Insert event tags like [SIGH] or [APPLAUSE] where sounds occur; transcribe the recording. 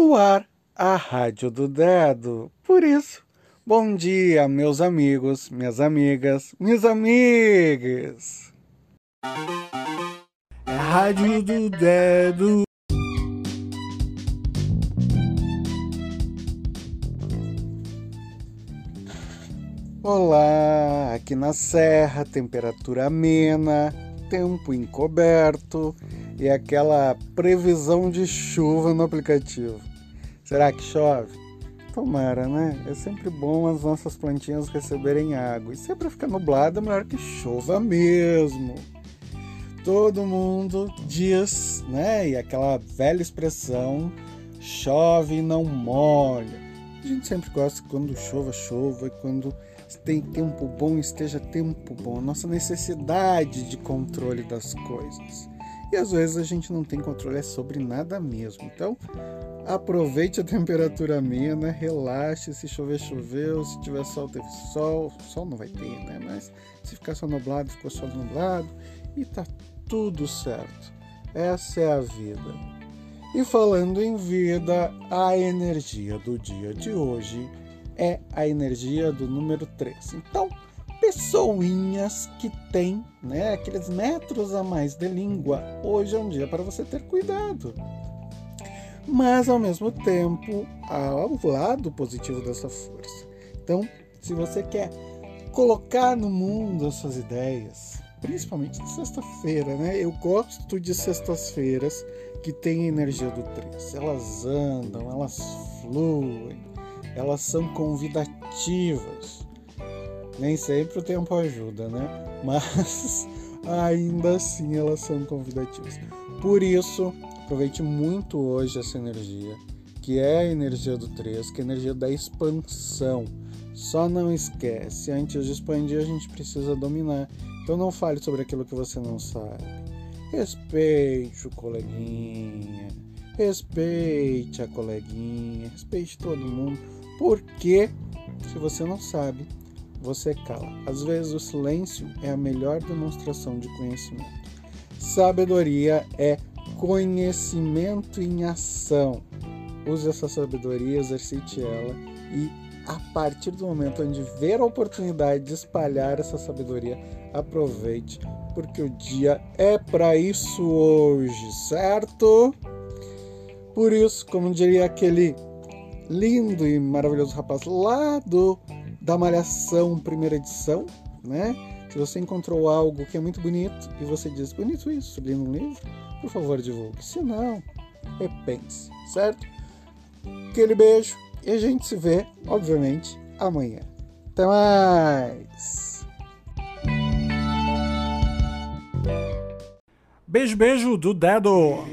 No ar, a Rádio do Dedo. Por isso, bom dia, meus amigos, minhas amigas, minhas amigas. É Rádio do Dedo. Olá, aqui na Serra, temperatura amena, tempo encoberto e aquela previsão de chuva no aplicativo. Será que chove? Tomara, né? É sempre bom as nossas plantinhas receberem água. E sempre fica nublado, é melhor que chova mesmo. Todo mundo diz, né? E aquela velha expressão: chove e não molha. A gente sempre gosta quando chova, chova, e quando tem tempo bom, esteja tempo bom. Nossa necessidade de controle das coisas. E às vezes a gente não tem controle é sobre nada mesmo. Então, aproveite a temperatura amena, relaxe. Se chover, choveu. Se tiver sol, teve sol. Sol não vai ter, né? Mas se ficar só nublado, ficou só nublado. E tá tudo certo. Essa é a vida. E falando em vida, a energia do dia de hoje é a energia do número 3. Então, pessoinhas que têm né, aqueles metros a mais de língua, hoje é um dia para você ter cuidado. Mas, ao mesmo tempo, há o lado positivo dessa força. Então, se você quer colocar no mundo as suas ideias, principalmente na sexta-feira, né? Eu gosto de sextas-feiras que tem a energia do 3. Elas andam, elas fluem, elas são convidativas. Nem sempre o tempo ajuda, né? Mas [LAUGHS] ainda assim elas são convidativas. Por isso, aproveite muito hoje essa energia, que é a energia do 3, que é a energia da expansão. Só não esquece, antes de expandir a gente precisa dominar. Então não fale sobre aquilo que você não sabe. Respeite o coleguinha, respeite a coleguinha, respeite todo mundo porque, se você não sabe, você cala. Às vezes, o silêncio é a melhor demonstração de conhecimento. Sabedoria é conhecimento em ação. Use essa sabedoria, exercite ela e a partir do momento onde ver a oportunidade de espalhar essa sabedoria, aproveite, porque o dia é para isso hoje, certo? Por isso, como diria aquele lindo e maravilhoso rapaz lá do da Malhação primeira edição, né? Se você encontrou algo que é muito bonito e você diz bonito isso, li num livro, por favor divulgue. Se não, repense, certo? Aquele beijo e a gente se vê, obviamente, amanhã. Até mais! Beijo, beijo do dedo!